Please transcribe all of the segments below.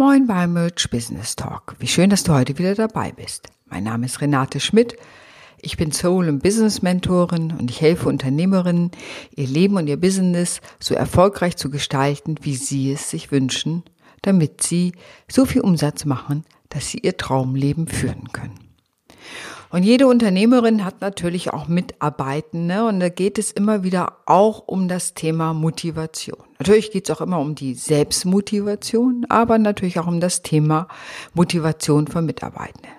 Moin beim Merch Business Talk. Wie schön, dass du heute wieder dabei bist. Mein Name ist Renate Schmidt. Ich bin Soul- und Business Mentorin und ich helfe Unternehmerinnen, ihr Leben und ihr Business so erfolgreich zu gestalten, wie sie es sich wünschen, damit sie so viel Umsatz machen, dass sie ihr Traumleben führen können. Und jede Unternehmerin hat natürlich auch Mitarbeitende und da geht es immer wieder auch um das Thema Motivation. Natürlich geht es auch immer um die Selbstmotivation, aber natürlich auch um das Thema Motivation von Mitarbeitenden.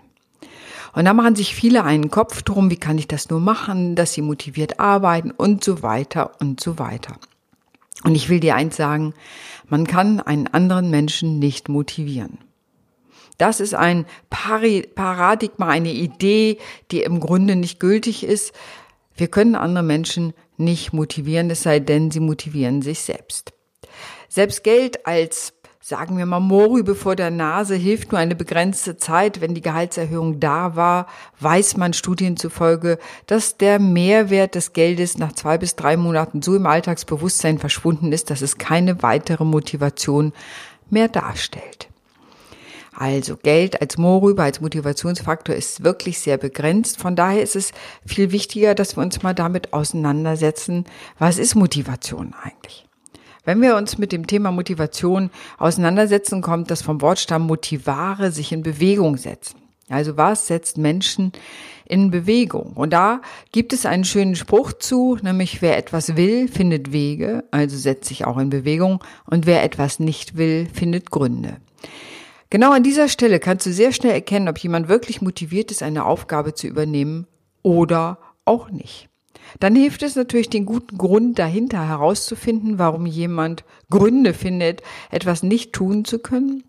Und da machen sich viele einen Kopf drum, wie kann ich das nur machen, dass sie motiviert arbeiten und so weiter und so weiter. Und ich will dir eins sagen, man kann einen anderen Menschen nicht motivieren. Das ist ein Paradigma, eine Idee, die im Grunde nicht gültig ist. Wir können andere Menschen nicht motivieren, es sei denn, sie motivieren sich selbst. Selbst Geld als sagen wir mal, Morübe vor der Nase hilft nur eine begrenzte Zeit. Wenn die Gehaltserhöhung da war, weiß man Studien zufolge, dass der Mehrwert des Geldes nach zwei bis drei Monaten so im Alltagsbewusstsein verschwunden ist, dass es keine weitere Motivation mehr darstellt. Also Geld als Mohrrübe, als Motivationsfaktor ist wirklich sehr begrenzt. Von daher ist es viel wichtiger, dass wir uns mal damit auseinandersetzen, was ist Motivation eigentlich? Wenn wir uns mit dem Thema Motivation auseinandersetzen, kommt das vom Wortstamm motivare, sich in Bewegung setzen. Also was setzt Menschen in Bewegung? Und da gibt es einen schönen Spruch zu, nämlich wer etwas will, findet Wege, also setzt sich auch in Bewegung, und wer etwas nicht will, findet Gründe. Genau an dieser Stelle kannst du sehr schnell erkennen, ob jemand wirklich motiviert ist, eine Aufgabe zu übernehmen oder auch nicht. Dann hilft es natürlich, den guten Grund dahinter herauszufinden, warum jemand Gründe findet, etwas nicht tun zu können.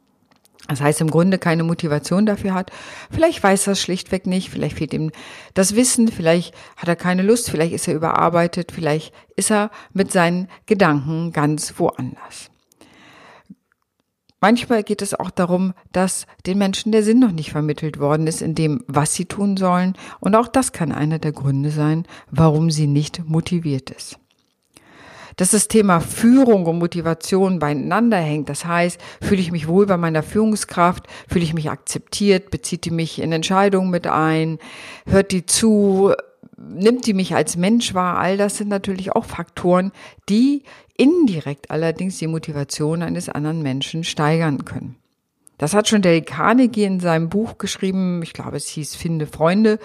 Das heißt, im Grunde keine Motivation dafür hat. Vielleicht weiß er es schlichtweg nicht, vielleicht fehlt ihm das Wissen, vielleicht hat er keine Lust, vielleicht ist er überarbeitet, vielleicht ist er mit seinen Gedanken ganz woanders. Manchmal geht es auch darum, dass den Menschen der Sinn noch nicht vermittelt worden ist in dem, was sie tun sollen. Und auch das kann einer der Gründe sein, warum sie nicht motiviert ist. Dass das Thema Führung und Motivation beieinander hängt. Das heißt, fühle ich mich wohl bei meiner Führungskraft, fühle ich mich akzeptiert, bezieht die mich in Entscheidungen mit ein, hört die zu, nimmt die mich als Mensch wahr? All das sind natürlich auch Faktoren, die indirekt allerdings die Motivation eines anderen Menschen steigern können. Das hat schon Dale Carnegie in seinem Buch geschrieben, ich glaube, es hieß Finde Freunde.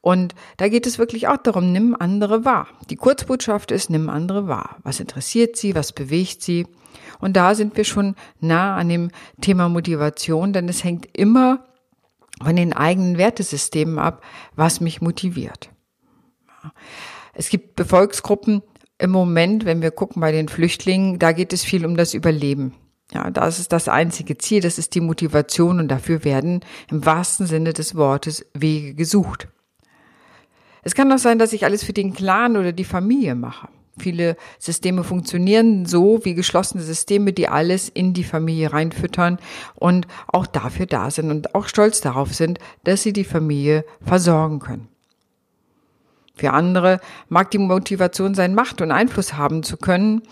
Und da geht es wirklich auch darum, nimm andere wahr. Die Kurzbotschaft ist, nimm andere wahr. Was interessiert sie? Was bewegt sie? Und da sind wir schon nah an dem Thema Motivation, denn es hängt immer von den eigenen Wertesystemen ab, was mich motiviert. Es gibt Befolgsgruppen im Moment, wenn wir gucken bei den Flüchtlingen, da geht es viel um das Überleben. Ja, das ist das einzige Ziel, das ist die Motivation und dafür werden im wahrsten Sinne des Wortes Wege gesucht. Es kann auch sein, dass ich alles für den Clan oder die Familie mache. Viele Systeme funktionieren so wie geschlossene Systeme, die alles in die Familie reinfüttern und auch dafür da sind und auch stolz darauf sind, dass sie die Familie versorgen können. Für andere mag die Motivation sein, Macht und Einfluss haben zu können.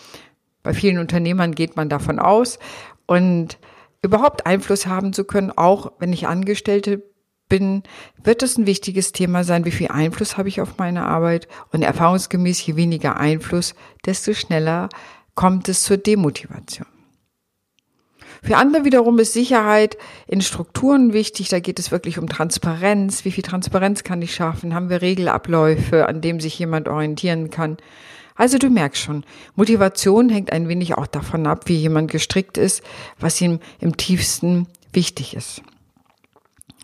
Bei vielen Unternehmern geht man davon aus. Und überhaupt Einfluss haben zu können, auch wenn ich Angestellte bin, wird das ein wichtiges Thema sein, wie viel Einfluss habe ich auf meine Arbeit. Und erfahrungsgemäß, je weniger Einfluss, desto schneller kommt es zur Demotivation. Für andere wiederum ist Sicherheit in Strukturen wichtig. Da geht es wirklich um Transparenz. Wie viel Transparenz kann ich schaffen? Haben wir Regelabläufe, an dem sich jemand orientieren kann? Also du merkst schon, Motivation hängt ein wenig auch davon ab, wie jemand gestrickt ist, was ihm im tiefsten wichtig ist.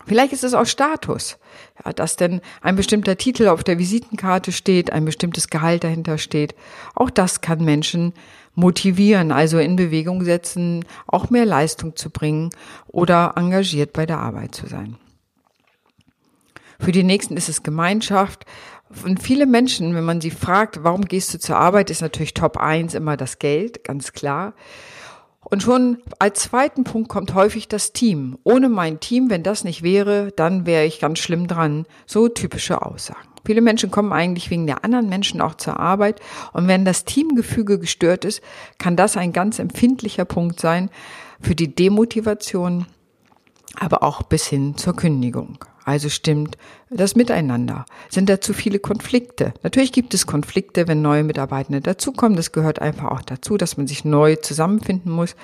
Vielleicht ist es auch Status, ja, dass denn ein bestimmter Titel auf der Visitenkarte steht, ein bestimmtes Gehalt dahinter steht. Auch das kann Menschen motivieren, also in Bewegung setzen, auch mehr Leistung zu bringen oder engagiert bei der Arbeit zu sein. Für die nächsten ist es Gemeinschaft. Und viele Menschen, wenn man sie fragt, warum gehst du zur Arbeit, ist natürlich Top 1 immer das Geld, ganz klar. Und schon als zweiten Punkt kommt häufig das Team. Ohne mein Team, wenn das nicht wäre, dann wäre ich ganz schlimm dran. So typische Aussagen. Viele Menschen kommen eigentlich wegen der anderen Menschen auch zur Arbeit. Und wenn das Teamgefüge gestört ist, kann das ein ganz empfindlicher Punkt sein, für die Demotivation, aber auch bis hin zur Kündigung. Also stimmt das Miteinander. Sind da zu viele Konflikte? Natürlich gibt es Konflikte, wenn neue Mitarbeitende dazukommen. Das gehört einfach auch dazu, dass man sich neu zusammenfinden muss.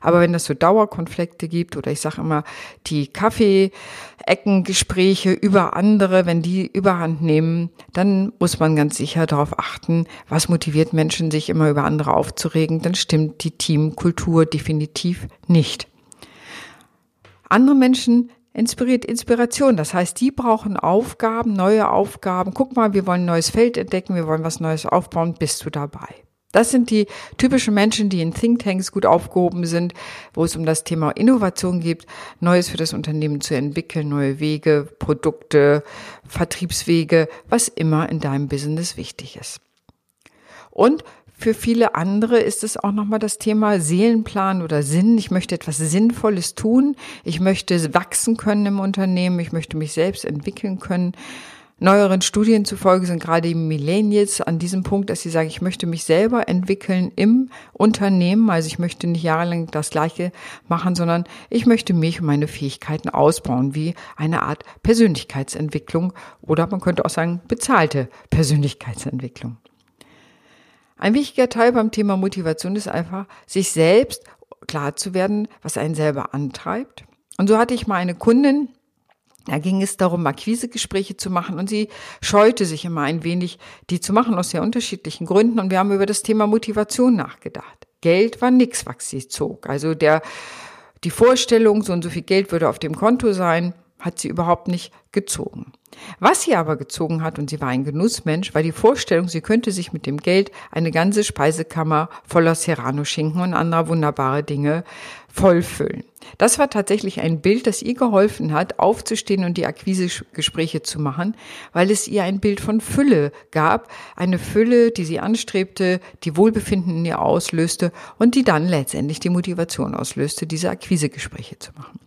Aber wenn es so Dauerkonflikte gibt oder ich sage immer die Kaffee-Eckengespräche über andere, wenn die Überhand nehmen, dann muss man ganz sicher darauf achten, was motiviert Menschen, sich immer über andere aufzuregen. Dann stimmt die Teamkultur definitiv nicht. Andere Menschen inspiriert Inspiration. Das heißt, die brauchen Aufgaben, neue Aufgaben. Guck mal, wir wollen ein neues Feld entdecken, wir wollen was Neues aufbauen. Bist du dabei? Das sind die typischen Menschen, die in Thinktanks gut aufgehoben sind, wo es um das Thema Innovation geht, Neues für das Unternehmen zu entwickeln, neue Wege, Produkte, Vertriebswege, was immer in deinem Business wichtig ist. Und für viele andere ist es auch nochmal das Thema Seelenplan oder Sinn. Ich möchte etwas Sinnvolles tun. Ich möchte wachsen können im Unternehmen. Ich möchte mich selbst entwickeln können. Neueren Studien zufolge sind gerade die Millennials an diesem Punkt, dass sie sagen, ich möchte mich selber entwickeln im Unternehmen. Also ich möchte nicht jahrelang das Gleiche machen, sondern ich möchte mich und meine Fähigkeiten ausbauen, wie eine Art Persönlichkeitsentwicklung oder man könnte auch sagen bezahlte Persönlichkeitsentwicklung. Ein wichtiger Teil beim Thema Motivation ist einfach, sich selbst klar zu werden, was einen selber antreibt. Und so hatte ich mal eine Kundin, da ging es darum, Akquisegespräche zu machen und sie scheute sich immer ein wenig, die zu machen aus sehr unterschiedlichen Gründen und wir haben über das Thema Motivation nachgedacht. Geld war nix, was sie zog. Also der, die Vorstellung, so und so viel Geld würde auf dem Konto sein, hat sie überhaupt nicht gezogen. Was sie aber gezogen hat, und sie war ein Genussmensch, war die Vorstellung, sie könnte sich mit dem Geld eine ganze Speisekammer voller Serrano-Schinken und anderer wunderbare Dinge vollfüllen. Das war tatsächlich ein Bild, das ihr geholfen hat, aufzustehen und die Akquisegespräche zu machen, weil es ihr ein Bild von Fülle gab, eine Fülle, die sie anstrebte, die Wohlbefinden in ihr auslöste und die dann letztendlich die Motivation auslöste, diese Akquisegespräche zu machen.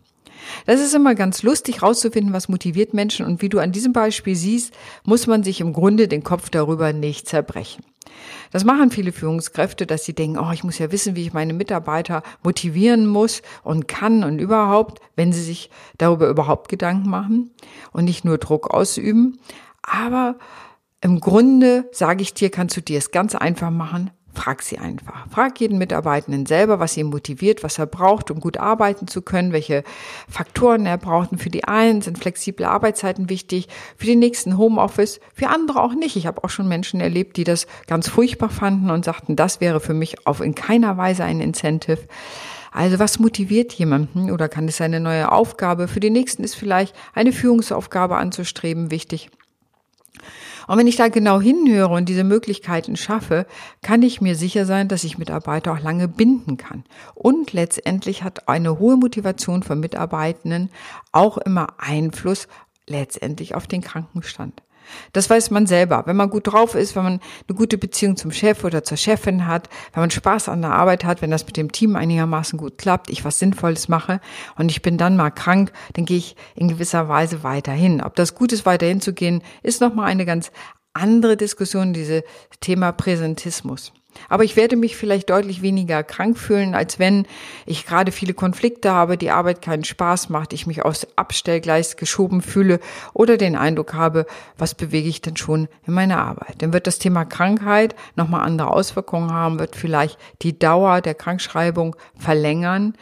Das ist immer ganz lustig rauszufinden, was motiviert Menschen und wie du an diesem Beispiel siehst, muss man sich im Grunde den Kopf darüber nicht zerbrechen. Das machen viele Führungskräfte, dass sie denken, oh, ich muss ja wissen, wie ich meine Mitarbeiter motivieren muss und kann und überhaupt, wenn sie sich darüber überhaupt Gedanken machen und nicht nur Druck ausüben. Aber im Grunde, sage ich dir, kannst du dir es ganz einfach machen. Frag sie einfach. Frag jeden Mitarbeitenden selber, was ihn motiviert, was er braucht, um gut arbeiten zu können, welche Faktoren er braucht. Und für die einen sind flexible Arbeitszeiten wichtig, für die nächsten Homeoffice, für andere auch nicht. Ich habe auch schon Menschen erlebt, die das ganz furchtbar fanden und sagten, das wäre für mich auf in keiner Weise ein Incentive. Also was motiviert jemanden oder kann es eine neue Aufgabe? Für die nächsten ist vielleicht eine Führungsaufgabe anzustreben wichtig. Und wenn ich da genau hinhöre und diese Möglichkeiten schaffe, kann ich mir sicher sein, dass ich Mitarbeiter auch lange binden kann. Und letztendlich hat eine hohe Motivation von Mitarbeitenden auch immer Einfluss letztendlich auf den Krankenstand. Das weiß man selber. Wenn man gut drauf ist, wenn man eine gute Beziehung zum Chef oder zur Chefin hat, wenn man Spaß an der Arbeit hat, wenn das mit dem Team einigermaßen gut klappt, ich was Sinnvolles mache und ich bin dann mal krank, dann gehe ich in gewisser Weise weiterhin. Ob das gut ist, weiterhin zu gehen, ist nochmal eine ganz andere Diskussion, diese Thema Präsentismus. Aber ich werde mich vielleicht deutlich weniger krank fühlen, als wenn ich gerade viele Konflikte habe, die Arbeit keinen Spaß macht, ich mich aufs Abstellgleis geschoben fühle oder den Eindruck habe, was bewege ich denn schon in meiner Arbeit. Dann wird das Thema Krankheit nochmal andere Auswirkungen haben, wird vielleicht die Dauer der Krankschreibung verlängern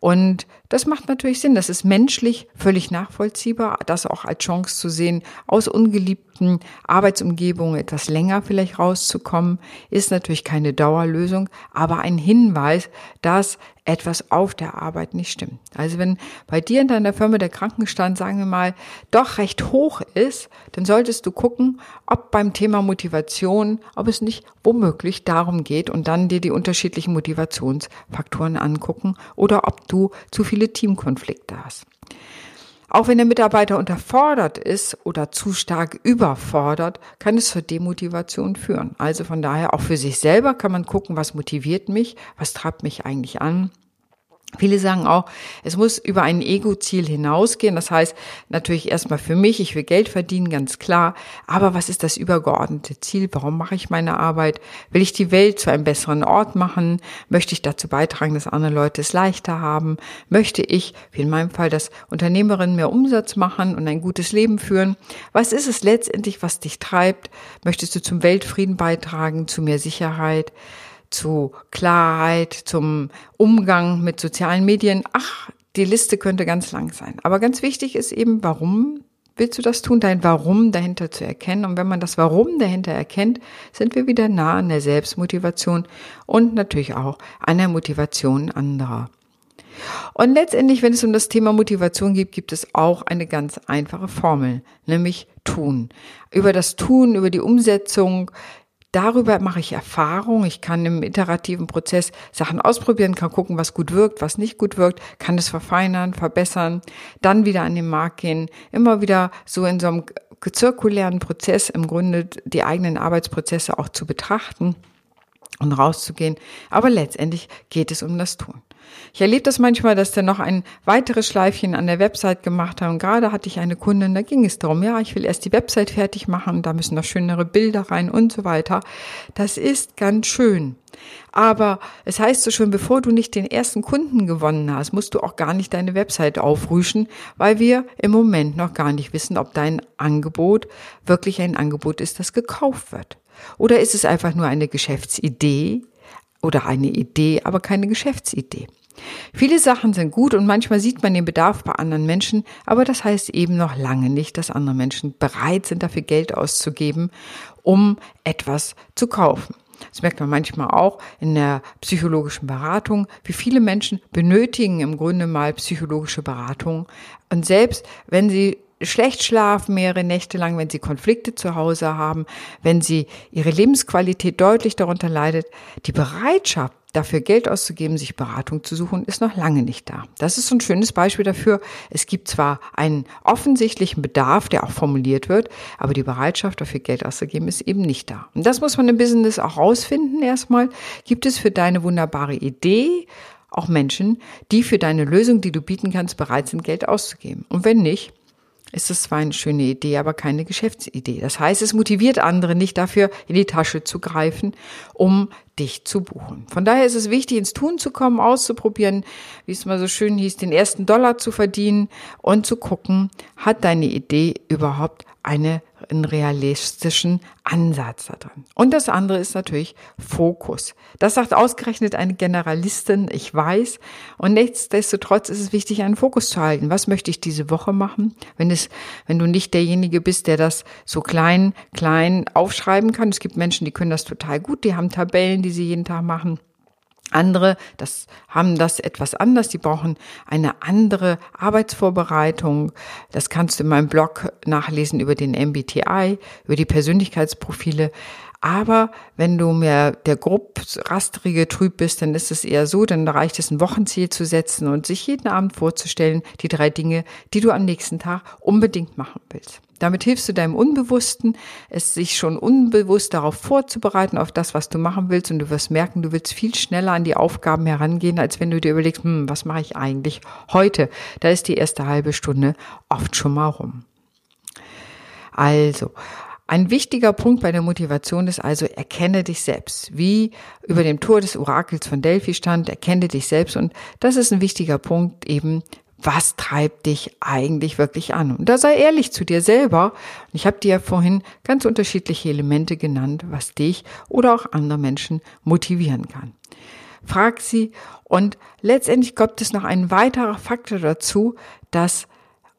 und das macht natürlich Sinn. Das ist menschlich völlig nachvollziehbar, das auch als Chance zu sehen, aus ungeliebten Arbeitsumgebungen etwas länger vielleicht rauszukommen, ist natürlich keine Dauerlösung, aber ein Hinweis, dass etwas auf der Arbeit nicht stimmt. Also wenn bei dir in deiner Firma der Krankenstand, sagen wir mal, doch recht hoch ist, dann solltest du gucken, ob beim Thema Motivation, ob es nicht womöglich darum geht und dann dir die unterschiedlichen Motivationsfaktoren angucken oder ob du zu viele Teamkonflikte hast. Auch wenn der Mitarbeiter unterfordert ist oder zu stark überfordert, kann es zur Demotivation führen. Also von daher auch für sich selber kann man gucken, was motiviert mich, was treibt mich eigentlich an. Viele sagen auch, es muss über ein Ego-Ziel hinausgehen. Das heißt natürlich erstmal für mich, ich will Geld verdienen, ganz klar. Aber was ist das übergeordnete Ziel? Warum mache ich meine Arbeit? Will ich die Welt zu einem besseren Ort machen? Möchte ich dazu beitragen, dass andere Leute es leichter haben? Möchte ich, wie in meinem Fall, dass Unternehmerinnen mehr Umsatz machen und ein gutes Leben führen? Was ist es letztendlich, was dich treibt? Möchtest du zum Weltfrieden beitragen, zu mehr Sicherheit? Zu Klarheit, zum Umgang mit sozialen Medien. Ach, die Liste könnte ganz lang sein. Aber ganz wichtig ist eben, warum willst du das tun, dein Warum dahinter zu erkennen. Und wenn man das Warum dahinter erkennt, sind wir wieder nah an der Selbstmotivation und natürlich auch an der Motivation anderer. Und letztendlich, wenn es um das Thema Motivation geht, gibt es auch eine ganz einfache Formel, nämlich tun. Über das Tun, über die Umsetzung Darüber mache ich Erfahrung. Ich kann im iterativen Prozess Sachen ausprobieren, kann gucken, was gut wirkt, was nicht gut wirkt, kann es verfeinern, verbessern, dann wieder an den Markt gehen, immer wieder so in so einem zirkulären Prozess im Grunde die eigenen Arbeitsprozesse auch zu betrachten und rauszugehen. Aber letztendlich geht es um das Tun. Ich erlebe das manchmal, dass der noch ein weiteres Schleifchen an der Website gemacht hat. Und gerade hatte ich eine Kundin, da ging es darum, ja, ich will erst die Website fertig machen, da müssen noch schönere Bilder rein und so weiter. Das ist ganz schön. Aber es heißt so schon, bevor du nicht den ersten Kunden gewonnen hast, musst du auch gar nicht deine Website aufrüschen, weil wir im Moment noch gar nicht wissen, ob dein Angebot wirklich ein Angebot ist, das gekauft wird. Oder ist es einfach nur eine Geschäftsidee, oder eine Idee, aber keine Geschäftsidee. Viele Sachen sind gut und manchmal sieht man den Bedarf bei anderen Menschen, aber das heißt eben noch lange nicht, dass andere Menschen bereit sind, dafür Geld auszugeben, um etwas zu kaufen. Das merkt man manchmal auch in der psychologischen Beratung, wie viele Menschen benötigen im Grunde mal psychologische Beratung. Und selbst wenn sie schlecht schlafen mehrere Nächte lang, wenn sie Konflikte zu Hause haben, wenn sie ihre Lebensqualität deutlich darunter leidet, die Bereitschaft dafür Geld auszugeben, sich Beratung zu suchen, ist noch lange nicht da. Das ist so ein schönes Beispiel dafür. Es gibt zwar einen offensichtlichen Bedarf, der auch formuliert wird, aber die Bereitschaft dafür Geld auszugeben ist eben nicht da. Und das muss man im Business auch rausfinden erstmal. Gibt es für deine wunderbare Idee auch Menschen, die für deine Lösung, die du bieten kannst, bereit sind, Geld auszugeben? Und wenn nicht, ist es zwar eine schöne Idee, aber keine Geschäftsidee. Das heißt, es motiviert andere nicht dafür, in die Tasche zu greifen, um dich zu buchen. Von daher ist es wichtig, ins Tun zu kommen, auszuprobieren, wie es mal so schön hieß, den ersten Dollar zu verdienen und zu gucken, hat deine Idee überhaupt eine, einen realistischen Ansatz da drin. Und das andere ist natürlich Fokus. Das sagt ausgerechnet eine Generalistin, ich weiß. Und nichtsdestotrotz ist es wichtig, einen Fokus zu halten. Was möchte ich diese Woche machen? Wenn es, wenn du nicht derjenige bist, der das so klein, klein aufschreiben kann. Es gibt Menschen, die können das total gut. Die haben Tabellen, die sie jeden Tag machen. Andere, das haben das etwas anders, die brauchen eine andere Arbeitsvorbereitung. Das kannst du in meinem Blog nachlesen über den MBTI, über die Persönlichkeitsprofile. Aber wenn du mehr der grob rastrige Trüb bist, dann ist es eher so, dann reicht es ein Wochenziel zu setzen und sich jeden Abend vorzustellen, die drei Dinge, die du am nächsten Tag unbedingt machen willst. Damit hilfst du deinem Unbewussten, es sich schon unbewusst darauf vorzubereiten, auf das, was du machen willst. Und du wirst merken, du willst viel schneller an die Aufgaben herangehen, als wenn du dir überlegst, hm, was mache ich eigentlich heute? Da ist die erste halbe Stunde oft schon mal rum. Also, ein wichtiger Punkt bei der Motivation ist also, erkenne dich selbst. Wie über dem Tor des Orakels von Delphi stand, erkenne dich selbst. Und das ist ein wichtiger Punkt eben was treibt dich eigentlich wirklich an? Und da sei ehrlich zu dir selber. Ich habe dir ja vorhin ganz unterschiedliche Elemente genannt, was dich oder auch andere Menschen motivieren kann. Frag sie und letztendlich kommt es noch ein weiterer Faktor dazu, dass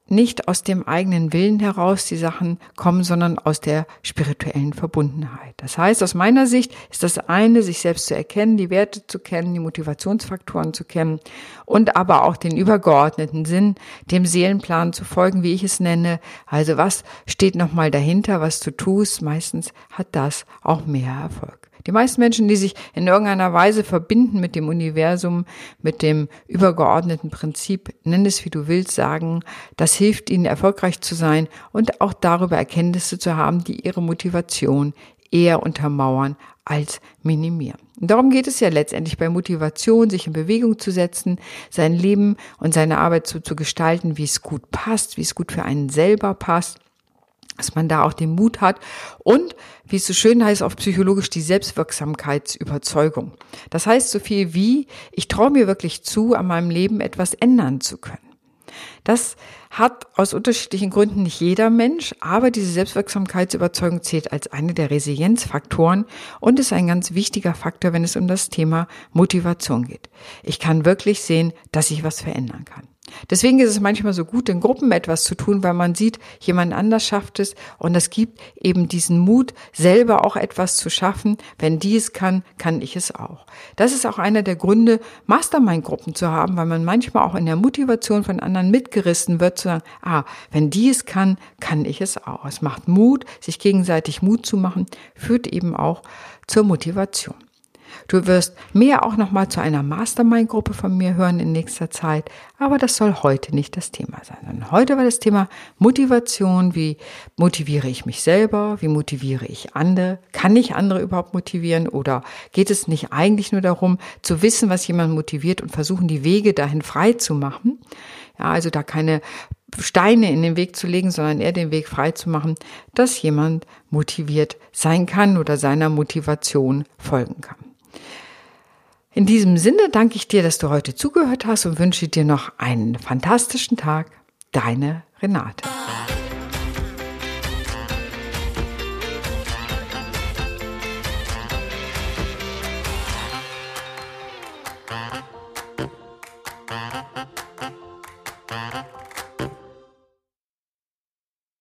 nicht aus dem eigenen Willen heraus die Sachen kommen, sondern aus der spirituellen Verbundenheit. Das heißt, aus meiner Sicht ist das eine, sich selbst zu erkennen, die Werte zu kennen, die Motivationsfaktoren zu kennen und aber auch den übergeordneten Sinn, dem Seelenplan zu folgen, wie ich es nenne. Also was steht nochmal dahinter, was du tust? Meistens hat das auch mehr Erfolg. Die meisten Menschen, die sich in irgendeiner Weise verbinden mit dem Universum, mit dem übergeordneten Prinzip, nenn es wie du willst, sagen, das hilft ihnen erfolgreich zu sein und auch darüber Erkenntnisse zu haben, die ihre Motivation eher untermauern als minimieren. Darum geht es ja letztendlich bei Motivation, sich in Bewegung zu setzen, sein Leben und seine Arbeit so zu gestalten, wie es gut passt, wie es gut für einen selber passt dass man da auch den Mut hat und, wie es so schön heißt, auf psychologisch die Selbstwirksamkeitsüberzeugung. Das heißt so viel wie, ich traue mir wirklich zu, an meinem Leben etwas ändern zu können. Das hat aus unterschiedlichen Gründen nicht jeder Mensch, aber diese Selbstwirksamkeitsüberzeugung zählt als eine der Resilienzfaktoren und ist ein ganz wichtiger Faktor, wenn es um das Thema Motivation geht. Ich kann wirklich sehen, dass ich was verändern kann. Deswegen ist es manchmal so gut, in Gruppen etwas zu tun, weil man sieht, jemand anders schafft es und es gibt eben diesen Mut, selber auch etwas zu schaffen. Wenn die es kann, kann ich es auch. Das ist auch einer der Gründe, Mastermind-Gruppen zu haben, weil man manchmal auch in der Motivation von anderen mitgerissen wird, zu sagen, ah, wenn die es kann, kann ich es auch. Es macht Mut, sich gegenseitig Mut zu machen, führt eben auch zur Motivation. Du wirst mehr auch nochmal zu einer Mastermind-Gruppe von mir hören in nächster Zeit, aber das soll heute nicht das Thema sein. Sondern heute war das Thema Motivation. Wie motiviere ich mich selber? Wie motiviere ich andere? Kann ich andere überhaupt motivieren? Oder geht es nicht eigentlich nur darum, zu wissen, was jemand motiviert und versuchen, die Wege dahin frei zu machen? Ja, also da keine Steine in den Weg zu legen, sondern eher den Weg frei zu machen, dass jemand motiviert sein kann oder seiner Motivation folgen kann. In diesem Sinne danke ich dir, dass du heute zugehört hast und wünsche dir noch einen fantastischen Tag. Deine Renate.